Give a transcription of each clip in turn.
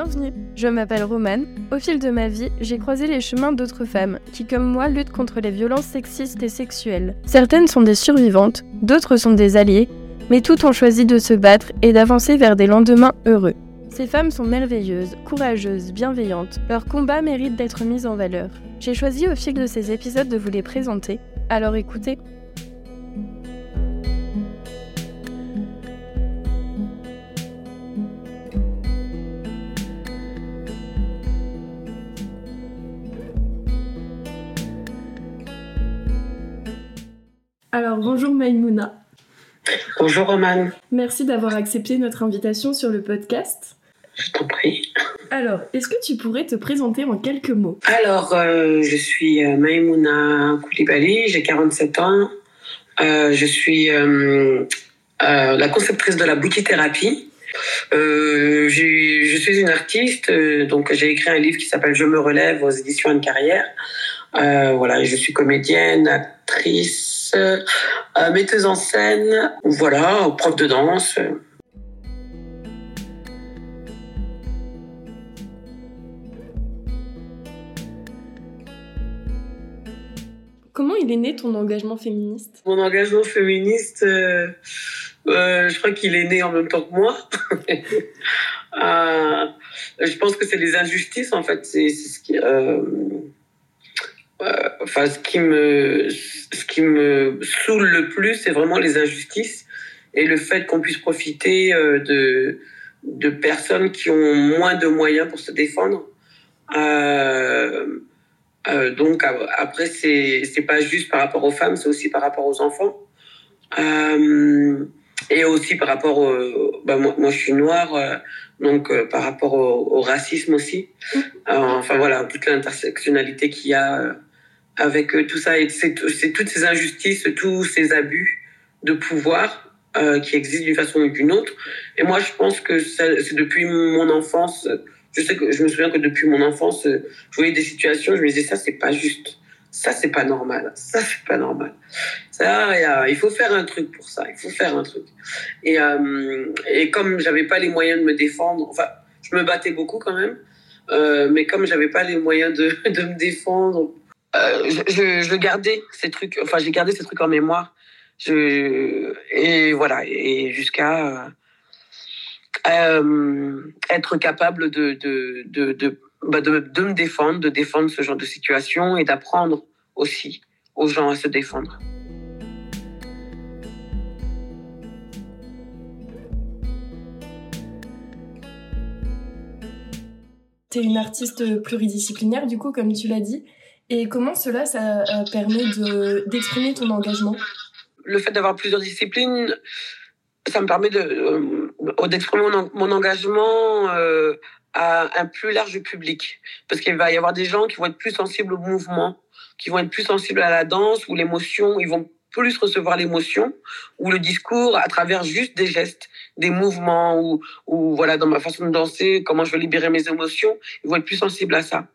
Bienvenue, je m'appelle Romane. Au fil de ma vie, j'ai croisé les chemins d'autres femmes qui, comme moi, luttent contre les violences sexistes et sexuelles. Certaines sont des survivantes, d'autres sont des alliées, mais toutes ont choisi de se battre et d'avancer vers des lendemains heureux. Ces femmes sont merveilleuses, courageuses, bienveillantes. Leur combat mérite d'être mis en valeur. J'ai choisi au fil de ces épisodes de vous les présenter, alors écoutez. Alors bonjour Maïmouna. Bonjour Roman. Merci d'avoir accepté notre invitation sur le podcast. Je t'en prie. Alors, est-ce que tu pourrais te présenter en quelques mots? Alors, euh, je suis euh, Maïmouna Koulibaly, j'ai 47 ans. Euh, je suis euh, la conceptrice de la boutique-thérapie. J'ai- je suis une artiste, donc j'ai écrit un livre qui s'appelle Je me relève aux éditions Anne Carrière. Voilà, je suis comédienne, actrice, euh, metteuse en scène, voilà, prof de danse. Comment il est né ton engagement féministe? Mon engagement féministe, euh, euh, je crois qu'il est né en même temps que moi. Euh, je pense que c'est les injustices, en fait. C'est ce qui, enfin, ce qui me, ce qui me saoule le plus, c'est vraiment les injustices et le fait qu'on puisse profiter euh, de, de personnes qui ont moins de moyens pour se défendre. Euh, euh, donc après, c'est c'est pas juste par rapport aux femmes, c'est aussi par rapport aux enfants. Euh, et aussi par rapport au, bah, moi, je suis noire, euh, donc euh, par rapport au, racisme aussi. Euh, enfin voilà, toute l'intersectionnalité qu'il y a euh, avec euh, tout ça et c'est toutes ces injustices, tous ces abus de pouvoir euh, qui existent d'une façon ou d'une autre. Et moi je pense que c'est depuis mon enfance. Je sais que je me souviens que depuis mon enfance, euh, je voyais des situations, je me disais ça c'est pas juste, ça c'est pas normal, ça c'est pas normal. Ça, il faut faire un truc pour ça, il faut faire un truc. Et, euh, et comme j'avais pas les moyens de me défendre, enfin, je me battais beaucoup quand même, mais comme j'avais pas les moyens de, me défendre, je, je, je gardais ces trucs, enfin, j'ai gardé ces trucs en mémoire. Et voilà, et jusqu'à euh, euh, être capable de, de, de, de, bah, de, de me défendre, de défendre ce genre de situation et d'apprendre aussi aux gens à se défendre. Tu es une artiste pluridisciplinaire, du coup, comme tu l'as dit. Et comment cela, ça euh, permet de- d'exprimer ton engagement? Le fait d'avoir plusieurs disciplines, ça me permet de, euh, d'exprimer mon, en- mon engagement euh, à un plus large public. Parce qu'il va y avoir des gens qui vont être plus sensibles au mouvement, qui vont être plus sensibles à la danse ou l'émotion, ils vont plus recevoir l'émotion ou le discours à travers juste des gestes, des mouvements ou, ou voilà dans ma façon de danser, comment je vais libérer mes émotions, ils vont être plus sensibles à ça.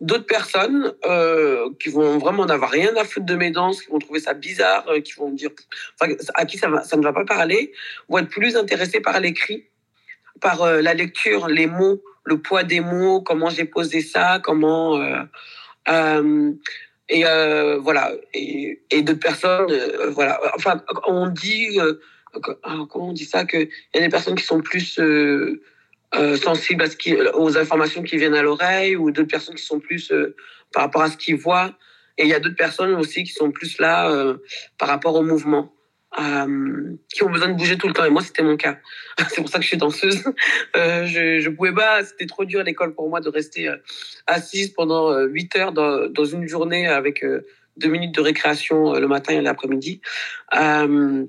D'autres personnes euh, qui vont vraiment n'avoir rien à foutre de mes danses, qui vont trouver ça bizarre, euh, qui vont dire, à qui ça ne va pas parler, vont être plus intéressés par l'écrit, par euh, la lecture, les mots, le poids des mots, comment j'ai posé ça, comment. Et euh, voilà. Et, d'autres personnes, euh, voilà. Enfin, on dit. euh, ah, comment on dit ça qu'il y a des personnes qui sont plus. euh, sensibles à ce qui, aux informations qui viennent à l'oreille ou d'autres personnes qui sont plus par rapport à ce qu'ils voient. Et il y a d'autres personnes aussi qui sont plus là par rapport au mouvement, euh, qui ont besoin de bouger tout le temps. Et moi, c'était mon cas. C'est pour ça que je suis danseuse. Euh, je, je pouvais pas, c'était trop dur à l'école pour moi de rester euh, assise pendant euh, 8 heures dans, une journée avec deux minutes de récréation le matin et l'après-midi. Enfin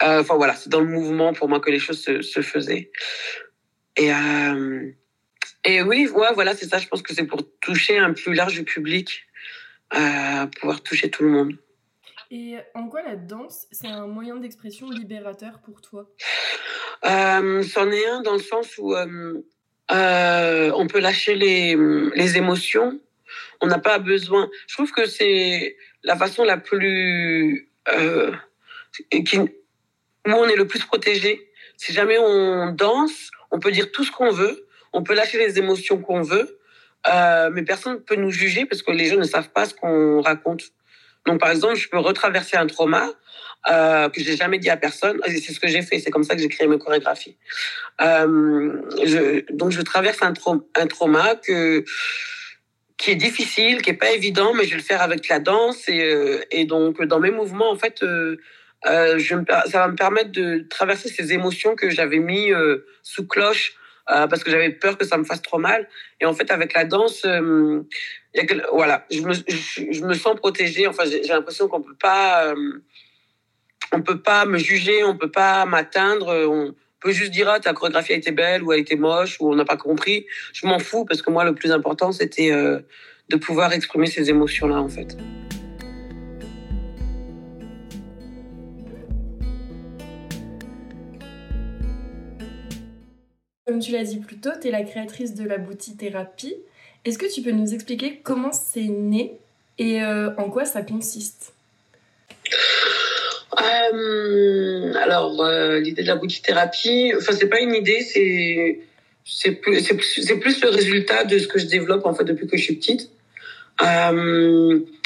voilà, c'est dans le mouvement pour moi que les choses se, se faisaient. Et, et oui, ouais, voilà, c'est ça. Je pense que c'est pour toucher un plus large public, pouvoir toucher tout le monde. Et en quoi la danse, c'est un moyen d'expression libérateur pour toi? Euh, C'en est un dans le sens où euh, euh, on peut lâcher les, les émotions. On n'a pas besoin. Je trouve que c'est la façon la plus où on est le plus protégé. Si jamais on danse, on peut dire tout ce qu'on veut. on peut lâcher les émotions qu'on veut, mais personne ne peut nous juger parce que les gens ne savent pas ce qu'on raconte. Donc, par exemple, je peux retraverser un trauma euh, que j'ai jamais dit à personne. C'est ce que j'ai fait. C'est comme ça que j'ai créé mes chorégraphies. Euh, donc, je traverse un, un trauma que qui est difficile, qui est pas évident, mais je vais le faire avec la danse et, euh, donc dans mes mouvements, en fait, euh, ça va me permettre de traverser ces émotions que j'avais mis sous cloche euh, parce que j'avais peur que ça me fasse trop mal. Et en fait, avec la danse, euh, voilà, je me, je, me sens protégée. Enfin, j'ai l'impression qu'on peut pas, on peut pas me juger, on peut pas m'atteindre. On peut juste dire ah ta chorégraphie a été belle ou a été moche ou on n'a pas compris. Je m'en fous parce que moi, le plus important, c'était de pouvoir exprimer ces émotions-là, en fait. Comme tu l'as dit plus tôt, tu es la créatrice de la boutique Thérapie. Est-ce que tu peux nous expliquer comment c'est né et euh, en quoi ça consiste? Euh, Alors, euh, l'idée de la boutique Thérapie, enfin, c'est pas une idée, c'est c'est plus, c'est plus le résultat de ce que je développe en fait depuis que je suis petite.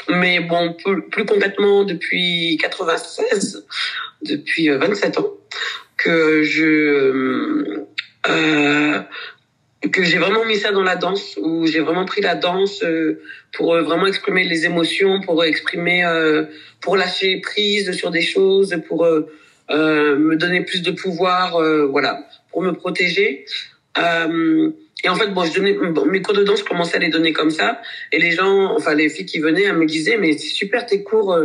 Mais bon, plus, plus, concrètement depuis 96, depuis 27 ans, que je euh, que j'ai vraiment mis ça dans la danse, où j'ai vraiment pris la danse euh, pour euh, vraiment exprimer les émotions, pour exprimer, pour lâcher prise sur des choses, pour me donner plus de pouvoir, voilà, pour me protéger. et en fait, bon, je donnais mes cours de danse, je commençais à les donner comme ça, et les gens, enfin les filles qui venaient, elles me disaient, mais c'est super tes cours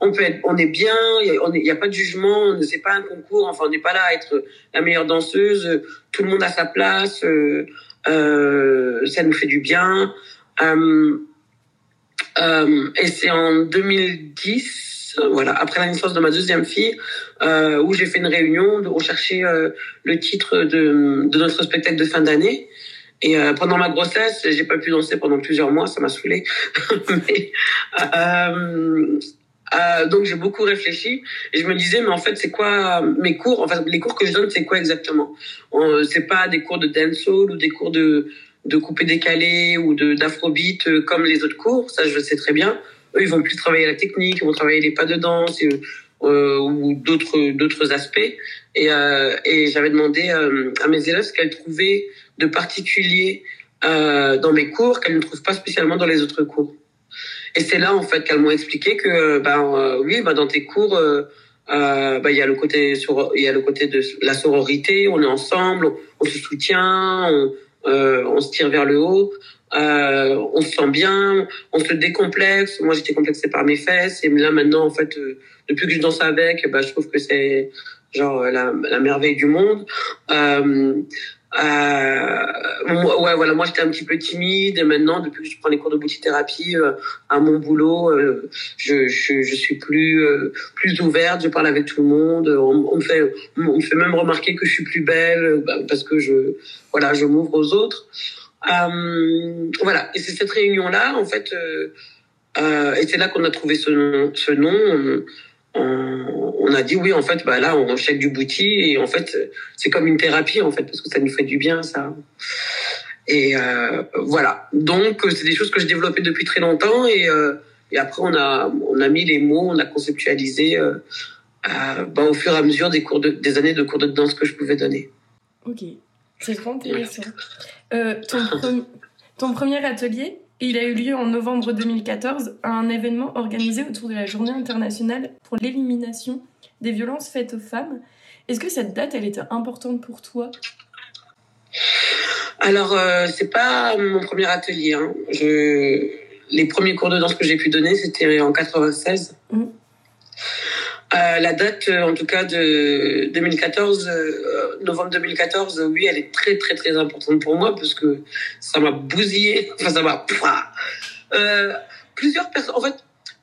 on peut être, on est bien, il n'y a, pas de jugement, c'est pas un concours, enfin on n'est pas là à être la meilleure danseuse, tout le monde a sa place, euh, euh, ça nous fait du bien. Euh, euh et c'est en 2010, voilà, après la naissance de ma deuxième fille, euh, où j'ai fait une réunion de rechercher le titre de, de notre spectacle de fin d'année. Et euh, pendant ma grossesse, j'ai pas pu danser pendant plusieurs mois, ça m'a saoulée. Mais euh, euh, donc j'ai beaucoup réfléchi et je me disais mais en fait c'est quoi mes cours? Enfin les cours que je donne c'est quoi exactement? C'est pas des cours de dancehall ou des cours de de coupé décalé ou de d'afrobeat euh, comme les autres cours. Ça je sais très bien. Eux ils vont plus travailler la technique ils vont travailler les pas de danse euh, ou d'autres d'autres aspects. Et euh, et j'avais demandé euh, à mes élèves ce qu'elles trouvaient de particulier dans mes cours qu'elles ne trouvent pas spécialement dans les autres cours et c'est là en fait qu'elles m'ont expliqué que ben euh, oui, ben dans tes cours, euh, euh, ben, il y a le côté il y a le côté de la sororité, on est ensemble, on, se soutient, on, on se tire vers le haut. on se sent bien, on se décomplexe. Moi, j'étais complexée par mes fesses, et là maintenant, en fait, depuis que je danse avec, bah, je trouve que c'est genre la, la, merveille du monde. Euh, ouais, voilà, moi j'étais un petit peu timide et maintenant, depuis que je prends les cours de boutithérapie euh, à mon boulot, euh, je, je, suis plus euh, plus ouverte, je parle avec tout le monde. On, me fait on me fait même remarquer que je suis plus belle bah, parce que je voilà, je m'ouvre aux autres. Euh, voilà, et c'est cette réunion là en fait, et c'est là qu'on a trouvé ce, ce nom on, a dit oui, en fait, bah là, on chèque du bouti et en fait, c'est comme une thérapie, en fait, parce que ça nous fait du bien, ça. Et euh, voilà. Donc, c'est des choses que je développais depuis très longtemps et, euh, et après, on a, on a mis les mots, on a conceptualisé euh, bah, au fur et à mesure des, cours de, des années de cours de danse que je pouvais donner. Ok, c'est trop intéressant. ton, ton premier atelier, il a eu lieu en novembre 2014 à un événement organisé autour de la Journée internationale pour l'élimination des violences faites aux femmes. Est-ce que cette date, elle était importante pour toi? Alors, euh, c'est pas mon premier atelier. Hein. Je... Les premiers cours de danse que j'ai pu donner, c'était en 96. Euh, la date, euh, en tout cas de 2014, euh, novembre 2014, oui, elle est très très très importante pour moi parce que ça m'a bousillé. Enfin, ça m'a. Euh, plusieurs personnes, en fait,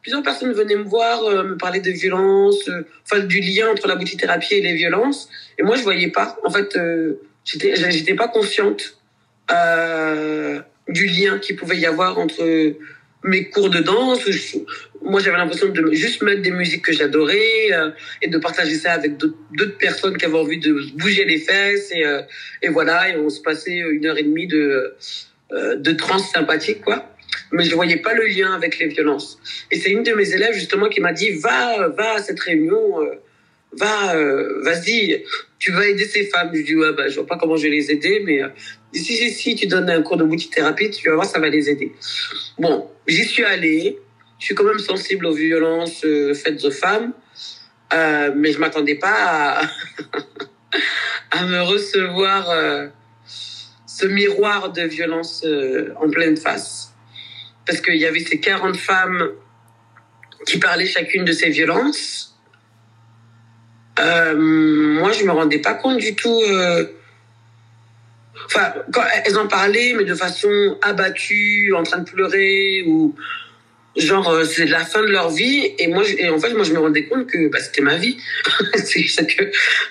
plusieurs personnes venaient me voir, euh, me parler de violences, enfin du lien entre la thérapie et les violences. Et moi, je voyais pas. En fait, j'étais j'étais pas consciente du lien qu'il pouvait y avoir entre mes cours de danse moi, j'avais l'impression de juste mettre des musiques que j'adorais euh, et de partager ça avec d'autres personnes qui avaient envie de bouger les fesses. Et, euh, et voilà, et on se passait une heure et demie de, euh, de trance sympathique, quoi. Mais je voyais pas le lien avec les violences. Et c'est une de mes élèves, justement, qui m'a dit, va, va à cette réunion, va, vas-y, tu vas aider ces femmes. Je dis, ouais, bah, je vois pas comment je vais les aider, mais si, si, si, tu donnes un cours de thérapie, tu vas voir, ça va les aider. Bon, j'y suis allée je suis quand même sensible aux violences euh, faites aux femmes, euh, mais je m'attendais pas à, à, me recevoir euh, ce miroir de violence euh, en pleine face. Parce qu'il y avait ces 40 femmes qui parlaient chacune de ces violences. moi, je me rendais pas compte du tout. Enfin, quand elles en parlaient, mais de façon abattue, en train de pleurer ou genre euh, c'est la fin de leur vie et moi et en fait moi je me rendais compte que bah, c'était ma vie. C'est que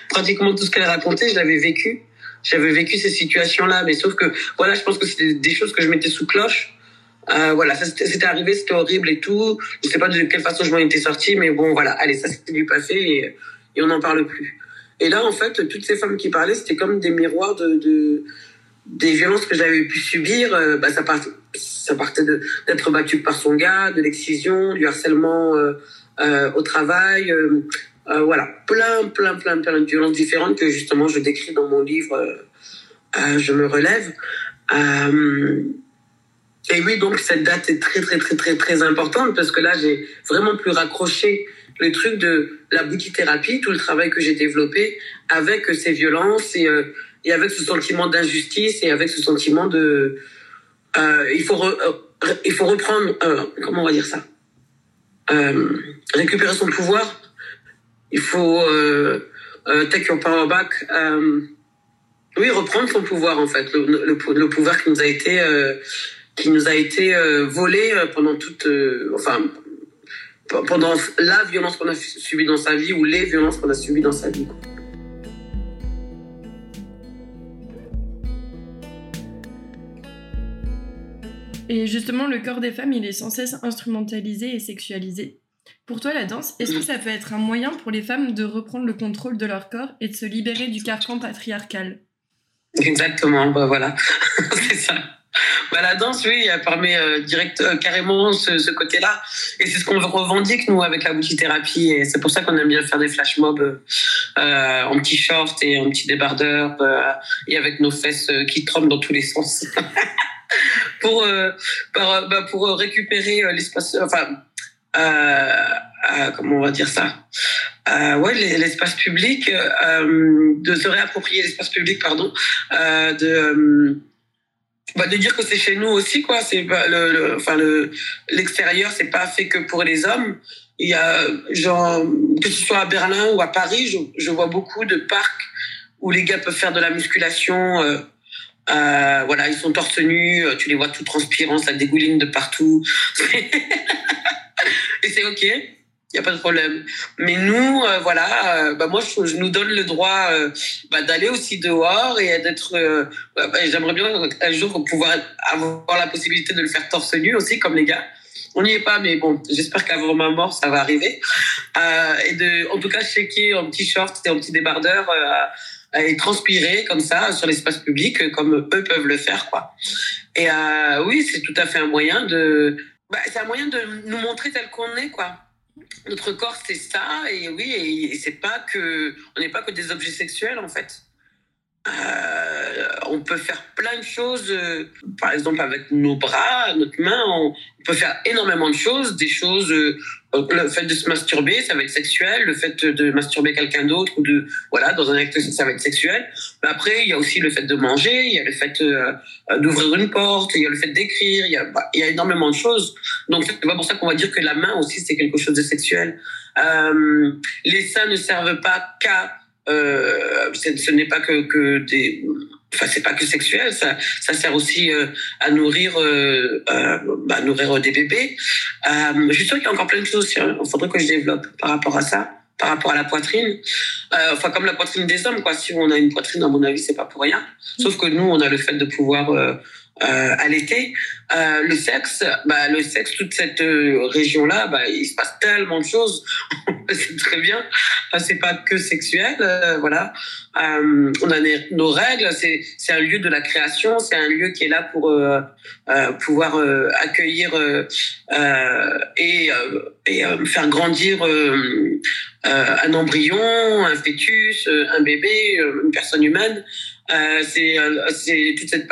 pratiquement tout ce qu'elle racontait je l'avais vécu. J'avais vécu ces situations là mais sauf que voilà je pense que c'était des choses que je mettais sous cloche. Euh, voilà c'était arrivé c'était horrible et tout. Je sais pas de quelle façon je m'en étais sortie mais bon voilà. Allez ça c'était du passé et, et on n'en parle plus. Et là en fait toutes ces femmes qui parlaient c'était comme des miroirs de, de des violences que j'avais pu subir euh, bah ça partait ça partait d'être battu par son gars, de l'excision, du harcèlement euh, euh, au travail, euh, voilà, plein, plein, plein, plein de violences différentes que justement je décris dans mon livre. je me relève. et oui, donc cette date est très, très, très, très, très importante parce que là, j'ai vraiment pu raccrocher le truc de la thérapie, tout le travail que j'ai développé avec ces violences et avec ce sentiment d'injustice et avec ce sentiment de, euh, il faut euh, il faut reprendre euh, comment on va dire ça? Récupérer son pouvoir. Il faut take your power back. Oui reprendre son pouvoir en fait. Le, le, pouvoir qui nous a été qui nous a été volé pendant toute enfin pendant la violence qu'on a subie dans sa vie ou les violences qu'on a subies dans sa vie. Et justement, le corps des femmes, il est sans cesse instrumentalisé et sexualisé. Pour toi, la danse, est-ce que ça peut être un moyen pour les femmes de reprendre le contrôle de leur corps et de se libérer du carcan patriarcal? Exactement, bah voilà, c'est ça. Bah, la danse, oui, elle permet euh, direct, euh, carrément ce, côté-là. Et c'est ce qu'on revendique, nous, avec la thérapie. Et c'est pour ça qu'on aime bien faire des flash mobs euh, en petit short et en petit débardeur et avec nos fesses qui tremblent dans tous les sens. pour, euh, euh, bah, pour récupérer euh, l'espace, enfin, comment on va dire ça? Ouais, l'espace public, de se réapproprier l'espace public, pardon, de bah, de dire que c'est chez nous aussi quoi. C'est le, enfin le l'extérieur c'est pas fait que pour les hommes. Il y a genre que ce soit à Berlin ou à Paris je vois beaucoup de parcs où les gars peuvent faire de la musculation euh, voilà, ils sont torse nu, euh, tu les vois tout transpirants, ça dégouline de partout. et c'est ok, il y a pas de problème. Mais nous, euh, voilà, bah moi je, nous donne le droit bah, d'aller aussi dehors et d'être. Bah, bah, j'aimerais bien un jour pouvoir avoir la possibilité de le faire torse nu aussi, comme les gars. On n'y est pas, mais bon, j'espère qu'avant ma mort, ça va arriver. et de, en tout cas, checker en petit short et en petit débardeur et transpirer comme ça sur l'espace public comme eux peuvent le faire quoi. Et euh, oui, c'est tout à fait un moyen de bah, c'est un moyen de nous montrer tel qu'on est quoi. Notre corps c'est ça et oui et, c'est pas que on n'est pas que des objets sexuels en fait. Euh, on peut faire plein de choses, euh, par exemple avec nos bras, notre main, on peut faire énormément de choses, des choses euh, le fait de se masturber, ça va être sexuel. Le fait de masturber quelqu'un d'autre ou de voilà dans un acte, ça va être sexuel. Mais après, il y a aussi le fait de manger, il y a le fait euh, d'ouvrir une porte, il y a le fait d'écrire. Il y a bah, il y a énormément de choses. Donc c'est pas pour ça qu'on va dire que la main aussi c'est quelque chose de sexuel. Euh, les seins ne servent pas qu'à euh, ce n'est pas que, que des enfin c'est pas que sexuel, ça, ça sert aussi euh, à nourrir, euh, euh nourrir des bébés. Euh, je suis sûre qu'il y a encore plein de choses. Il faudrait que je développe par rapport à ça. par rapport à la poitrine. Euh, enfin, comme la poitrine des hommes, quoi. Si on a une poitrine, à mon avis, c'est pas pour rien. Sauf que nous, on a le fait de pouvoir euh, euh, allaiter. Euh, le sexe, bah, le sexe, toute cette euh, région-là, bah, il se passe tellement de choses. c'est très bien. C'est pas que sexuel, euh, voilà. Euh, on a nos règles. C'est c'est un lieu de la création. C'est un lieu qui est là pour euh, pouvoir accueillir et et faire grandir un embryon, un fœtus, un bébé, une personne humaine. Euh, c'est euh, c'est toute cette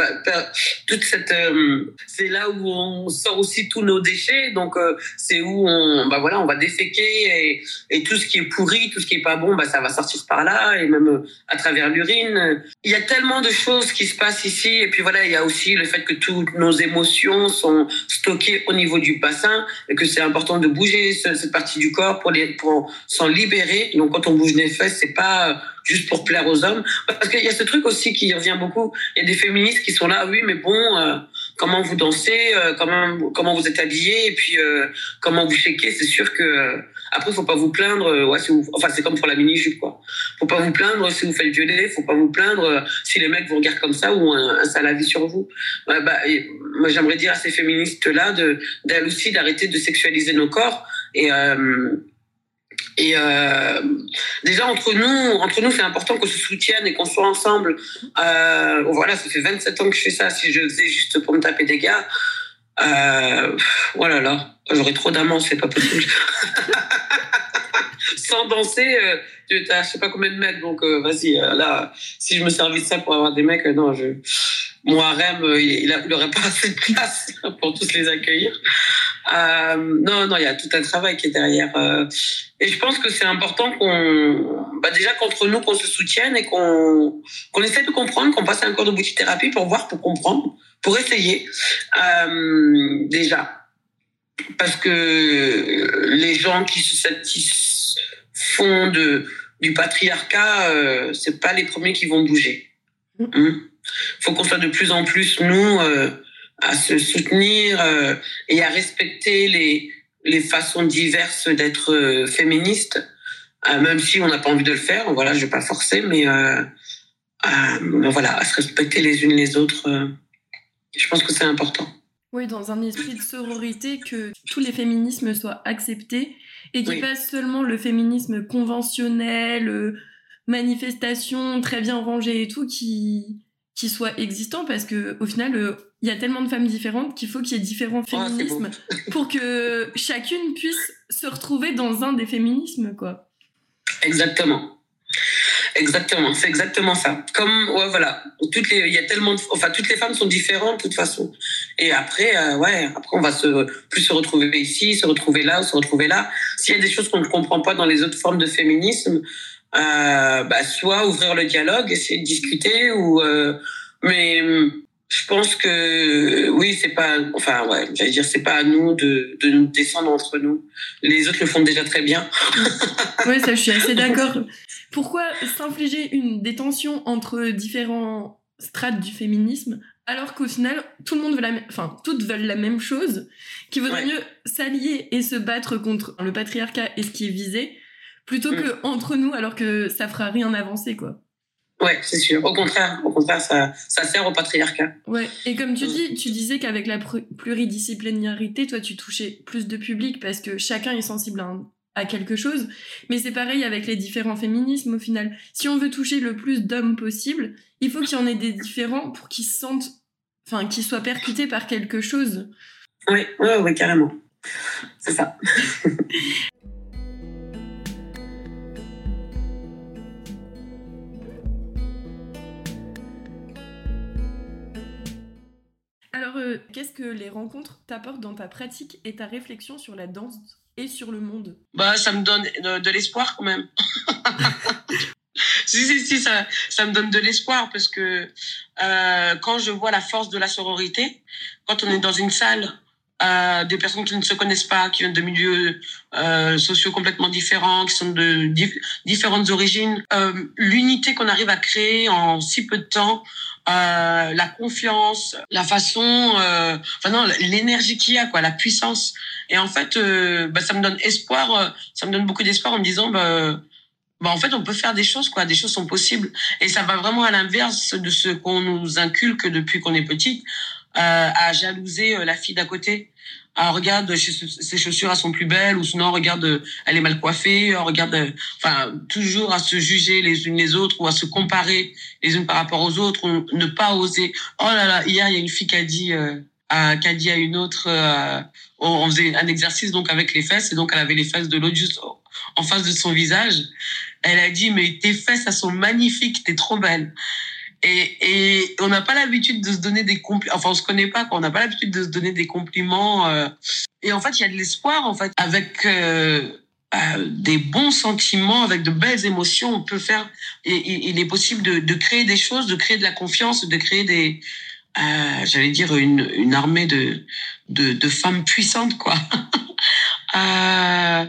toute cette euh, c'est là où on sort aussi tous nos déchets. Donc euh, c'est où on bah voilà on va déféquer et, et tout ce qui est pourri tout ce qui est pas bon bah ça va sortir par là et même à travers l'urine. Il y a tellement de choses qui se passent ici et puis voilà il y a aussi le fait que toutes nos émotions sont stockées au niveau du bassin et que c'est important de bouger cette partie du corps pour les pour s'en libérer. Donc quand on bouge les fesses c'est pas juste pour plaire aux hommes. Parce qu'il y a ce truc aussi qui revient beaucoup. Il y a des féministes qui sont là, oui, mais bon, euh, comment vous dansez, euh, comment comment vous êtes habillés, et puis euh, comment vous shakez. C'est sûr que euh, après, faut pas vous plaindre. ouais, si vous, enfin, c'est comme pour la mini jupe, quoi. Faut pas vous plaindre si vous faites violer. Faut pas vous plaindre si les mecs vous regardent comme ça ou un, un sale avis sur vous. bah, moi, j'aimerais dire à ces féministes là de d'elles aussi d'arrêter de sexualiser nos corps et et euh, déjà entre nous, entre nous, c'est important qu'on se soutienne et qu'on soit ensemble. Euh, voilà, ça fait 27 ans que je fais ça. Si je faisais juste pour me taper des gars, euh, voilà oh là, j'aurais trop d'amants, c'est pas possible. Sans danser, euh, tu as je sais pas combien de mecs, donc euh, vas-y. Euh, là, si je me servis de ça pour avoir des mecs, non, je mon harem, il, il, pas assez de place pour tous les accueillir. Euh, non, non, il y a tout un travail qui est derrière. Euh, et je pense que c'est important qu'on, bah déjà qu'entre nous, qu'on se soutienne et qu'on qu'on essaie de comprendre, qu'on passe un cours de thérapie pour voir, pour comprendre, pour essayer. Euh, déjà, parce que les gens qui se satisfont de du patriarcat, euh, c'est pas les premiers qui vont bouger. Il mmh. faut qu'on soit de plus en plus nous. Euh, à se soutenir euh, et à respecter les, les façons diverses d'être euh, féministe, euh, même si on n'a pas envie de le faire. Voilà, je vais pas forcer, mais voilà, à se respecter les unes les autres. je pense que c'est important. Oui, dans un esprit de sororité, que tous les féminismes soient acceptés et qu'il oui. pas seulement le féminisme conventionnel, manifestation très bien rangée et tout, qui, qui soit existant parce que au final euh, il y a tellement de femmes différentes qu'il faut qu'il y ait différents féminismes oh, pour que chacune puisse se retrouver dans un des féminismes quoi. Exactement. Exactement, c'est exactement ça. Comme ouais voilà, toutes les il y a tellement de, enfin toutes les femmes sont différentes de toute façon. Et après euh, ouais, après on va se plus se retrouver ici, se retrouver là, se retrouver là. S'il y a des choses qu'on ne comprend pas dans les autres formes de féminisme, euh, bah, soit ouvrir le dialogue, essayer de discuter, ou euh, mais je pense que oui, c'est pas, enfin ouais, j'allais dire, c'est pas à nous de, de nous descendre entre nous. Les autres le font déjà très bien. oui, ça, je suis assez d'accord. Pourquoi s'infliger une détention entre différents strates du féminisme alors qu'au final, tout le monde veut la même, enfin, toutes veulent la même chose, qu'il vaudrait ouais. mieux s'allier et se battre contre le patriarcat et ce qui est visé, plutôt mm. que entre nous alors que ça fera rien avancer quoi? Ouais, c'est sûr. Au contraire, au contraire, ça, ça sert au patriarcat. Ouais. Et comme tu dis, tu disais qu'avec la pluridisciplinarité, toi, tu touchais plus de public parce que chacun est sensible à, un, à quelque chose. Mais c'est pareil avec les différents féminismes au final. Si on veut toucher le plus d'hommes possible, il faut qu'il y en ait des différents pour qu'ils se sentent, enfin, qu'ils soient percutés par quelque chose. Oui, ouais, ouais, carrément. C'est ça. Euh, qu'est-ce que les rencontres t'apportent dans ta pratique et ta réflexion sur la danse et sur le monde? Bah, ça me donne de, de l'espoir quand même. si, si, si, ça, ça me donne de l'espoir parce que euh, quand je vois la force de la sororité, quand on est dans une salle euh, des personnes qui ne se connaissent pas, qui viennent de milieux euh, sociaux complètement différents, qui sont de différentes origines. L'unité qu'on arrive à créer en si peu de temps, euh, la confiance, la façon, euh, enfin non, l'énergie qu'il y a, quoi, la puissance. Et en fait, euh, bah, ça me donne espoir, ça me donne beaucoup d'espoir en me disant, bah, bah, en fait, on peut faire des choses, quoi. Des choses sont possibles. Et ça va vraiment à l'inverse de ce qu'on nous inculque depuis qu'on est petite, euh, à jalouser la fille d'à côté ah, regarde, ses chaussures elles sont plus belles, ou sinon, regarde, elle est mal coiffée, regarde, enfin, toujours à se juger les unes les autres, ou à se comparer les unes par rapport aux autres, ou ne pas oser. Oh là là, hier, il y a une fille qui a dit, euh, à, qui a dit à une autre, euh, on faisait un exercice donc avec les fesses, et donc elle avait les fesses de l'autre juste en face de son visage. Elle a dit, mais tes fesses, elles sont magnifiques, t'es trop belle. Et, et on n'a pas l'habitude de se donner des compliments. Enfin, on se connaît pas, quoi. On n'a pas l'habitude de se donner des compliments. Euh. Et en fait, il y a de l'espoir, en fait, avec euh, euh, des bons sentiments, avec de belles émotions. On peut faire. Et, il est possible de, de, créer des choses, de créer de la confiance, de créer des. Euh, J'allais dire une, une armée de, de, de femmes puissantes, quoi. euh,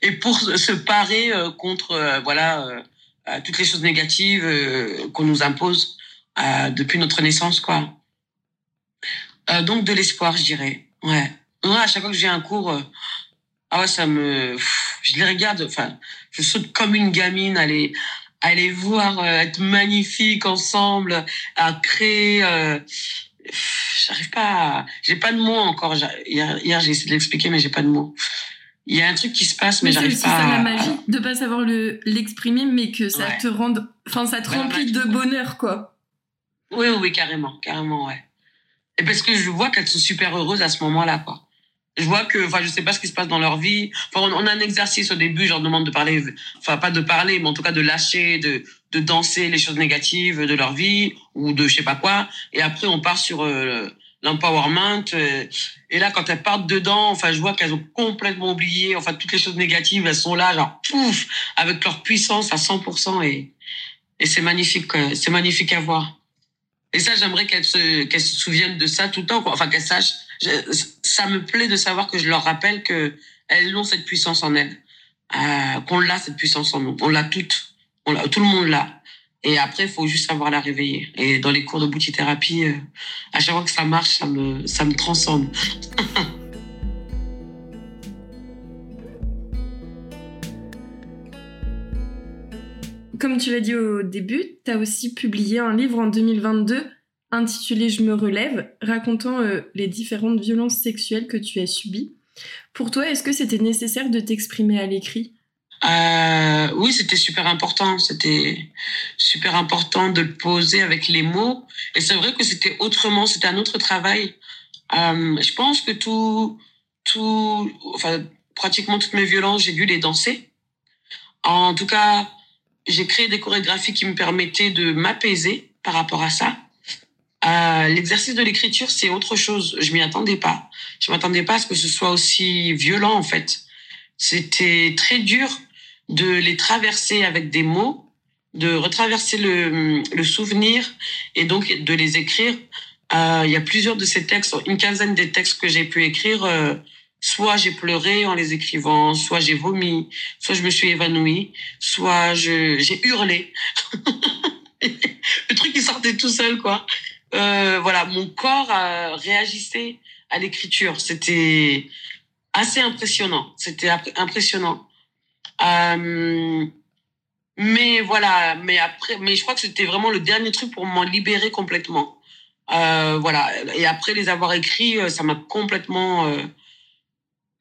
et pour se parer contre, voilà, toutes les choses négatives qu'on nous impose euh, depuis notre naissance, quoi. Euh, donc de l'espoir, je dirais. Ouais. À chaque fois que j'ai un cours, euh, ah ouais, ça me, je les regarde. Enfin, je saute comme une gamine à les, à les voir être magnifiques ensemble, à créer. J'arrive pas. J'ai pas de mots encore. Hier, hier j'ai essayé de l'expliquer, mais j'ai pas de mots il y a un truc qui se passe, mais, j'arrive pas. C'est ça la magie, de pas savoir le l'exprimer, mais que ça te rende, enfin ça te remplit de bonheur, quoi. Oui, oui, carrément, carrément, ouais. Et parce que je vois qu'elles sont super heureuses à ce moment-là, quoi. Je vois que, enfin, je sais pas ce qui se passe dans leur vie. Enfin, on, a un exercice au début, je leur demande de parler, enfin, pas de parler, mais en tout cas de lâcher, de, de danser les choses négatives de leur vie ou de je sais pas quoi. Et après, on part sur euh, l'empowerment. Euh, et là, quand elles partent dedans, enfin, je vois qu'elles ont complètement oublié, enfin, toutes les choses négatives, elles sont là, genre, pouf, avec leur puissance à 100%. Et, et c'est magnifique, c'est magnifique à voir. Et ça, j'aimerais qu'elles se, qu'elles se souviennent de ça tout le temps. Quoi. Enfin, qu'elles sachent. ça me plaît de savoir que je leur rappelle que elles ont cette puissance en elles, euh, qu'on l'a cette puissance en nous. On l'a toute. On tout le monde l'a. Et après, il faut juste savoir la réveiller. Et dans les cours de boutithérapie, euh, à chaque fois que ça marche, ça me, ça me transcende. Comme tu l'as dit au début, tu as aussi publié un livre en 2022 intitulé Je me relève, racontant euh, les différentes violences sexuelles que tu as subies. Pour toi, est-ce que c'était nécessaire de t'exprimer à l'écrit? Euh, Oui, c'était super important. C'était super important de le poser avec les mots. Et c'est vrai que c'était autrement, c'était un autre travail. Euh, je pense que tout, tout, enfin, pratiquement toutes mes violences, j'ai dû les danser. En tout cas, j'ai créé des chorégraphies qui me permettaient de m'apaiser par rapport à ça. Euh, L'exercice de l'écriture, c'est autre chose. Je m'y attendais pas. Je m'attendais pas à ce que ce soit aussi violent, en fait. C'était très dur de les traverser avec des mots, de retraverser le, le souvenir et donc de les écrire. Euh, il y a plusieurs de ces textes, une quinzaine des textes que j'ai pu écrire. Euh, soit j'ai pleuré en les écrivant, soit j'ai vomi, soit je me suis évanouie, soit j'ai hurlé. le truc qui sortait tout seul quoi. Euh, voilà, mon corps réagissait à l'écriture. C'était assez impressionnant. C'était impressionnant. Euh, mais voilà, mais après, mais je crois que c'était vraiment le dernier truc pour m'en libérer complètement. Euh, voilà. Et après les avoir écrits, euh, ça m'a complètement euh,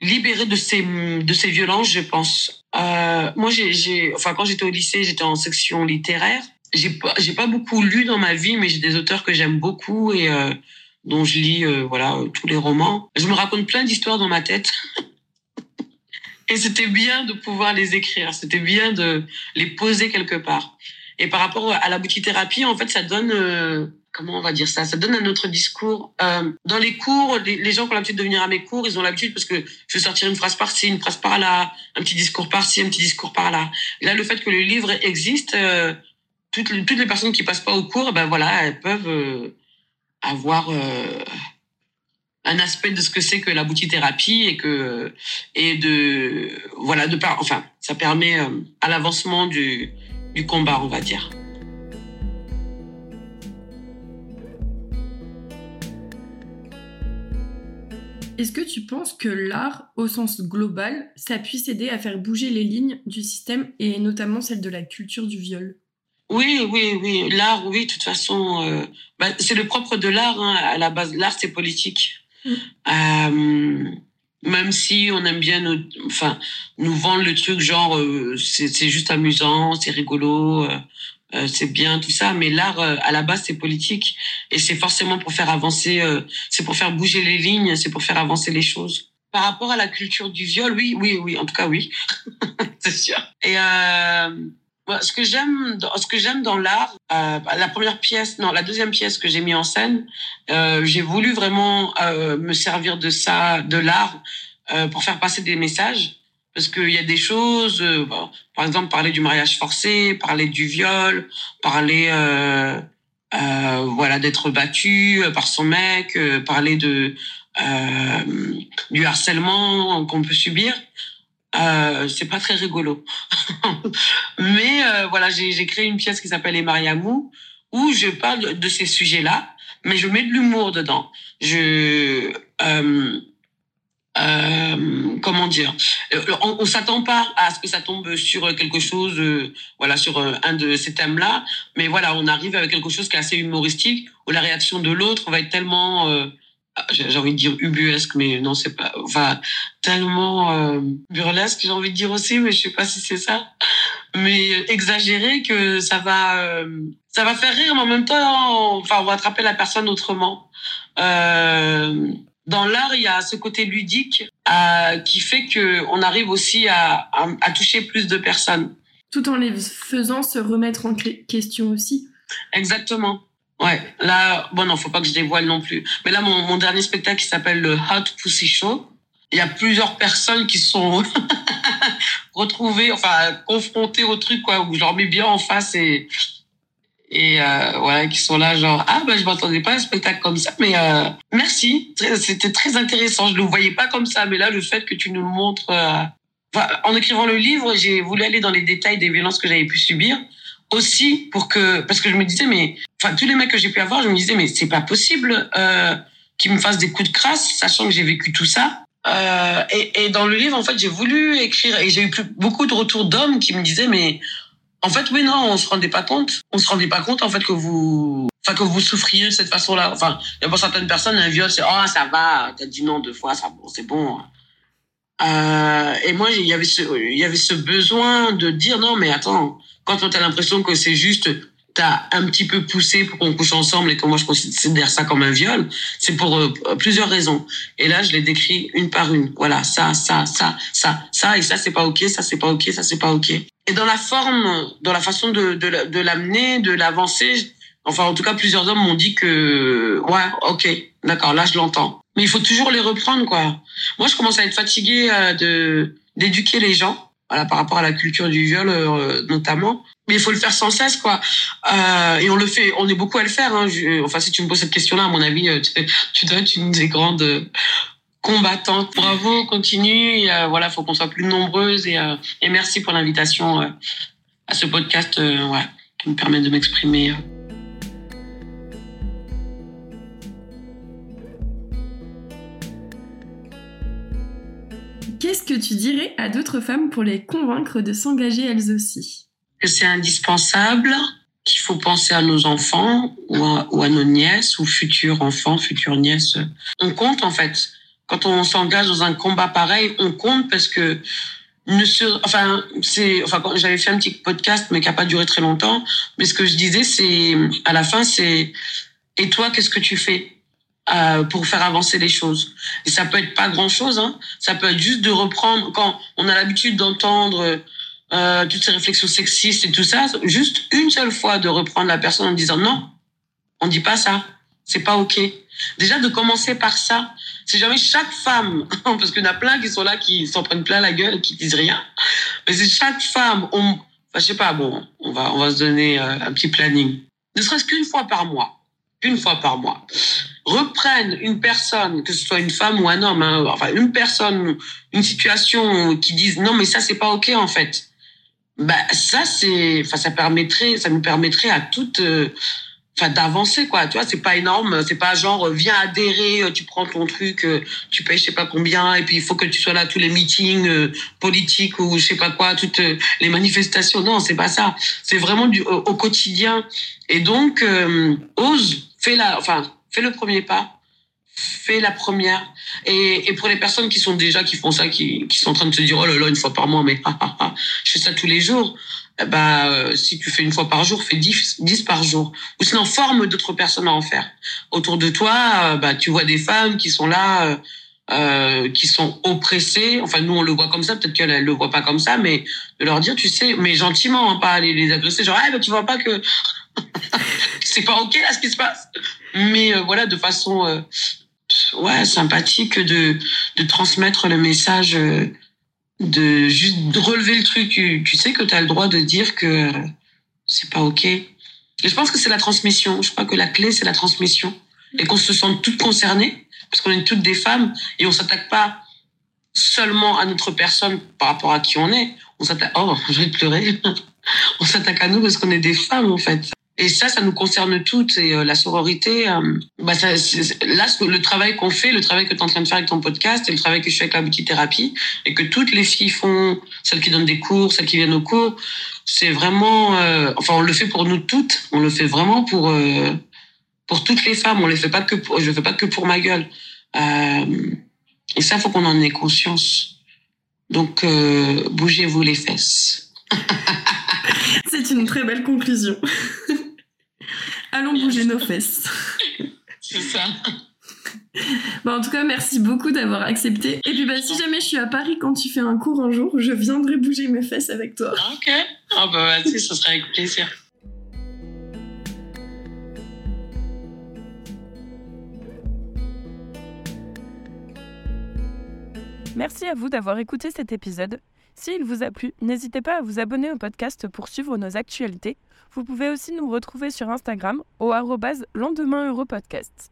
libérée de ces de ces violences, je pense. Euh, moi, j'ai, enfin, quand j'étais au lycée, j'étais en section littéraire. J'ai pas, j'ai pas beaucoup lu dans ma vie, mais j'ai des auteurs que j'aime beaucoup et euh, dont je lis, voilà, tous les romans. Je me raconte plein d'histoires dans ma tête. et c'était bien de pouvoir les écrire. C'était bien de les poser quelque part. Et par rapport à la thérapie, en fait, ça donne euh, comment on va dire ça? Ça donne un autre discours. Euh, dans les cours, les, gens qui ont l'habitude de venir à mes cours, ils ont l'habitude parce que je vais sortir une phrase par-ci, une phrase par-là, un petit discours par-ci, un petit discours par-là. Là, le fait que le livre existe, euh, toutes, les, personnes qui passent pas au cours, ben voilà, elles peuvent euh, avoir un aspect de ce que c'est que la boutithérapie et que et de voilà de par enfin ça permet euh, à l'avancement du du combat on va dire. Est-ce que tu penses que l'art, au sens global, ça puisse aider à faire bouger les lignes du système et notamment celle de la culture du viol? Oui, oui, oui. L'art, oui, de toute façon, euh, bah, c'est le propre de l'art. Hein. À la base, l'art, c'est politique. Euh, même si on aime bien nous, enfin, nous vendre le truc genre euh, c'est juste amusant, c'est rigolo, euh, c'est bien tout ça, mais l'art euh, à la base c'est politique et c'est forcément pour faire avancer, euh, c'est pour faire bouger les lignes, c'est pour faire avancer les choses. Par rapport à la culture du viol, oui, oui, oui, en tout cas oui, c'est sûr. Et ce que j'aime, ce que j'aime dans l'art, la première pièce, non, la deuxième pièce que j'ai mis en scène, j'ai voulu vraiment me servir de ça, de l'art, pour faire passer des messages parce qu'il y a des choses, euh, par exemple parler du mariage forcé, parler du viol, parler euh, euh, voilà d'être battu par son mec, parler de du harcèlement qu'on peut subir. C'est pas très rigolo. Mais voilà, j'ai créé une pièce qui s'appelle Les Mariamou où je parle de ces sujets-là, mais je mets de l'humour dedans. Je euh, comment dire? Euh, On, s'attend pas à ce que ça tombe sur quelque chose, euh, voilà, sur un de ces thèmes-là. Mais voilà, on arrive avec quelque chose qui est assez humoristique, où la réaction de l'autre va être tellement, ah, j'ai envie de dire ubuesque, mais non, c'est pas, enfin, tellement burlesque, j'ai envie de dire aussi, mais je sais pas si c'est ça, mais exagéré que ça va, ça va faire rire, mais en même temps, enfin, on va attraper la personne autrement. Euh, dans l'art, il y a ce côté ludique euh, qui fait que on arrive aussi à, à, toucher plus de personnes. Tout en les faisant se remettre en question aussi. Exactement. Ouais, là, bon, non, faut pas que je dévoile non plus. Mais là, mon, mon dernier spectacle qui s'appelle le Hot Pussy Show, il y a plusieurs personnes qui sont retrouvées, enfin, confrontées au truc, quoi, où je leur mets bien en face et et euh, voilà qui sont là genre ah ben je m'attendais pas à un spectacle comme ça mais euh, merci. C'était très intéressant. Je le voyais pas comme ça mais là le fait que tu nous montres euh, en écrivant le livre j'ai voulu aller dans les détails des violences que j'avais pu subir aussi pour que parce que je me disais mais enfin tous les mecs que j'ai pu avoir je me disais mais c'est pas possible euh, qu'ils me fassent des coups de crasse sachant que j'ai vécu tout ça euh, et, et dans le livre en fait j'ai voulu écrire et j'ai eu plus, beaucoup de retours d'hommes qui me disaient mais en fait, oui, non, on se rendait pas compte. On se rendait pas compte, en fait, que vous, enfin, que vous souffriez de cette façon-là. Enfin, il y a pour certaines personnes, un viol, c'est, oh, ça va, t'as dit non deux fois, ça, bon, c'est bon. Euh, et moi, il y avait ce, il y avait ce besoin de dire non, mais attends, quand on a l'impression que c'est juste, t'as un petit peu poussé pour qu'on couche ensemble et que moi je considère ça comme un viol, c'est pour euh, plusieurs raisons. Et là, je l'ai décrit une par une. Voilà, ça, ça, ça, ça, ça, et ça c'est pas ok, ça c'est pas ok, ça c'est pas ok. Et dans la forme, dans la façon de, de, de l'amener, de l'avancer, enfin en tout cas plusieurs hommes m'ont dit que ouais, ok, d'accord, là je l'entends. Mais il faut toujours les reprendre quoi. Moi je commence à être fatiguée euh, de d'éduquer les gens, voilà par rapport à la culture du viol euh, notamment. Mais il faut le faire sans cesse quoi. Euh, et on le fait, on est beaucoup à le faire. Hein. enfin si tu me poses cette question-là, à mon avis, euh, tu, tu dois être une des grandes combattante. Bravo, continue. Il voilà, faut qu'on soit plus nombreuses et, euh, et merci pour l'invitation euh, à ce podcast euh, ouais, qui me permet de m'exprimer. Qu'est-ce que tu dirais à d'autres femmes pour les convaincre de s'engager elles aussi? C'est indispensable, qu'il faut penser à nos enfants ou à, ou à, nos nièces ou futurs enfants, futures nièces. On compte en fait quand on s'engage dans un combat pareil, on compte parce que ne se, enfin, c'est, enfin, j'avais fait un petit podcast, mais qui a pas duré très longtemps. Mais ce que je disais, c'est, à la fin, c'est, et toi, qu'est-ce que tu fais? Euh, pour faire avancer les choses Et ça peut être pas grand-chose, hein. Ça peut être juste de reprendre quand on a l'habitude d'entendre euh, toutes ces réflexions sexistes et tout ça, juste une seule fois de reprendre la personne en disant non, on dit pas ça, c'est pas ok. Déjà de commencer par ça, c'est jamais chaque femme, parce qu'il y en a plein qui sont là, qui s'en prennent plein la gueule et qui disent rien. Mais c'est chaque femme, on, enfin, je sais pas, bon, on va, on va se donner euh, un petit planning. Ne serait-ce qu'une fois par mois. Une fois par mois. Reprennent une personne, que ce soit une femme ou un homme, hein, enfin une personne, une situation qui disent non mais ça c'est pas ok en fait. Bah ça c'est, enfin ça permettrait, ça nous permettrait à toutes, euh, enfin d'avancer quoi. Tu vois c'est pas énorme, c'est pas genre viens adhérer, tu prends ton truc, tu payes je sais pas combien et puis il faut que tu sois là tous les meetings politiques ou je sais pas quoi, toutes les manifestations. Non c'est pas ça. C'est vraiment du au, quotidien. Et donc ose, fais la, enfin fais le premier pas, fais la première. Et, pour les personnes qui sont déjà, qui font ça, qui, sont en train de se dire, oh là là, une fois par mois, mais ah, ah, ah, je fais ça tous les jours. Bah, si tu fais une fois par jour, fais 10, 10 par jour. Ou sinon, forme d'autres personnes à en faire. Autour de toi, bah, tu vois des femmes qui sont là, euh, qui sont oppressées. Enfin, nous, on le voit comme ça. Peut-être qu'elles ne le voient pas comme ça, mais de leur dire, tu sais, mais gentiment, hein, pas aller les agresser. Genre, ah, bah, tu vois pas que c'est pas ok là ce qui se passe. Mais euh, voilà, de façon euh, ouais sympathique de de transmettre le message, euh, de juste de relever le truc. Tu, sais que tu as le droit de dire que c'est pas ok. Et je pense que c'est la transmission. Je crois que la clé c'est la transmission et qu'on se sente toutes concernées parce qu'on est toutes des femmes et on s'attaque pas seulement à notre personne par rapport à qui on est. On s'attaque. Oh, je vais pleurer. on s'attaque à nous parce qu'on est des femmes en fait. Et ça, ça nous concerne toutes. Et euh, la sororité, euh, bah ça, là, le travail qu'on fait, le travail que tu es en train de faire avec ton podcast, et le travail que je fais avec la beauty thérapie, et que toutes les filles font, celles qui donnent des cours, celles qui viennent aux cours, c'est vraiment, euh, enfin, on le fait pour nous toutes. On le fait vraiment pour pour toutes les femmes. On le fait pas que, pour, je le fais pas que pour ma gueule. et ça, faut qu'on en ait conscience. Donc, bougez-vous les fesses. c'est une très belle conclusion. Allons bouger nos fesses. C'est ça. Bon, en tout cas, merci beaucoup d'avoir accepté. Et puis, bah, si jamais je suis à Paris quand tu fais un cours un jour, je viendrai bouger mes fesses avec toi. Ok. Ah bah vas-y, ce serait avec plaisir. Merci à vous d'avoir écouté cet épisode. S'il vous a plu, n'hésitez pas à vous abonner au podcast pour suivre nos actualités. Vous pouvez aussi nous retrouver sur Instagram au lendemain Europodcast.